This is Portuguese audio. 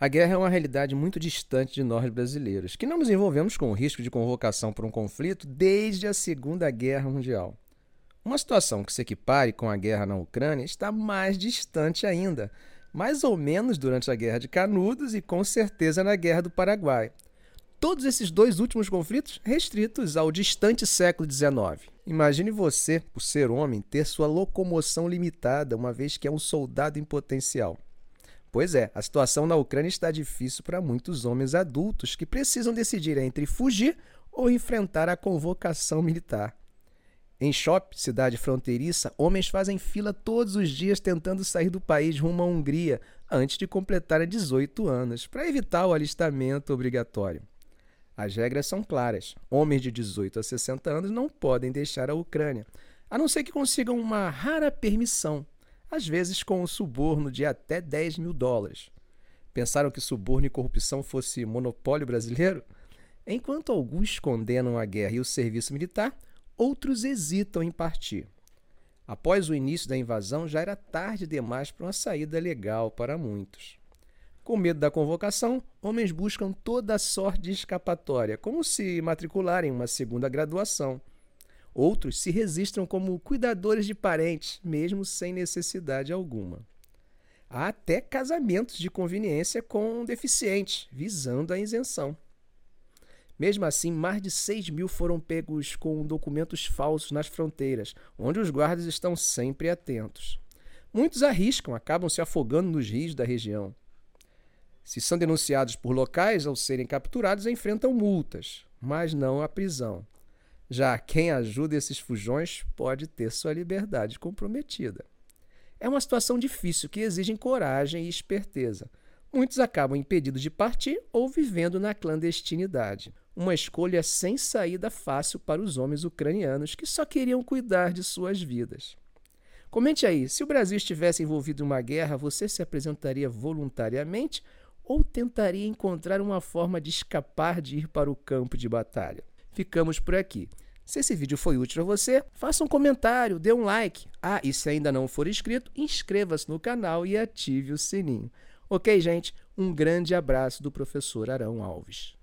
A guerra é uma realidade muito distante de nós brasileiros, que não nos envolvemos com o risco de convocação por um conflito desde a Segunda Guerra Mundial. Uma situação que se equipare com a guerra na Ucrânia está mais distante ainda, mais ou menos durante a Guerra de Canudos e com certeza na Guerra do Paraguai. Todos esses dois últimos conflitos restritos ao distante século XIX. Imagine você, por ser homem, ter sua locomoção limitada, uma vez que é um soldado em potencial. Pois é, a situação na Ucrânia está difícil para muitos homens adultos que precisam decidir entre fugir ou enfrentar a convocação militar. Em Shop, cidade fronteiriça, homens fazem fila todos os dias tentando sair do país rumo à Hungria antes de completar 18 anos, para evitar o alistamento obrigatório. As regras são claras: homens de 18 a 60 anos não podem deixar a Ucrânia, a não ser que consigam uma rara permissão às vezes com um suborno de até 10 mil dólares. Pensaram que suborno e corrupção fosse monopólio brasileiro? Enquanto alguns condenam a guerra e o serviço militar, outros hesitam em partir. Após o início da invasão, já era tarde demais para uma saída legal para muitos. Com medo da convocação, homens buscam toda sorte de escapatória, como se matricularem em uma segunda graduação Outros se registram como cuidadores de parentes, mesmo sem necessidade alguma. Há até casamentos de conveniência com deficientes, visando a isenção. Mesmo assim, mais de 6 mil foram pegos com documentos falsos nas fronteiras, onde os guardas estão sempre atentos. Muitos arriscam, acabam se afogando nos rios da região. Se são denunciados por locais, ao serem capturados, enfrentam multas, mas não a prisão. Já quem ajuda esses fujões pode ter sua liberdade comprometida. É uma situação difícil que exige coragem e esperteza. Muitos acabam impedidos de partir ou vivendo na clandestinidade. Uma escolha sem saída fácil para os homens ucranianos que só queriam cuidar de suas vidas. Comente aí, se o Brasil estivesse envolvido em uma guerra, você se apresentaria voluntariamente ou tentaria encontrar uma forma de escapar de ir para o campo de batalha? Ficamos por aqui. Se esse vídeo foi útil a você, faça um comentário, dê um like. Ah, e se ainda não for inscrito, inscreva-se no canal e ative o sininho. Ok, gente? Um grande abraço do professor Arão Alves.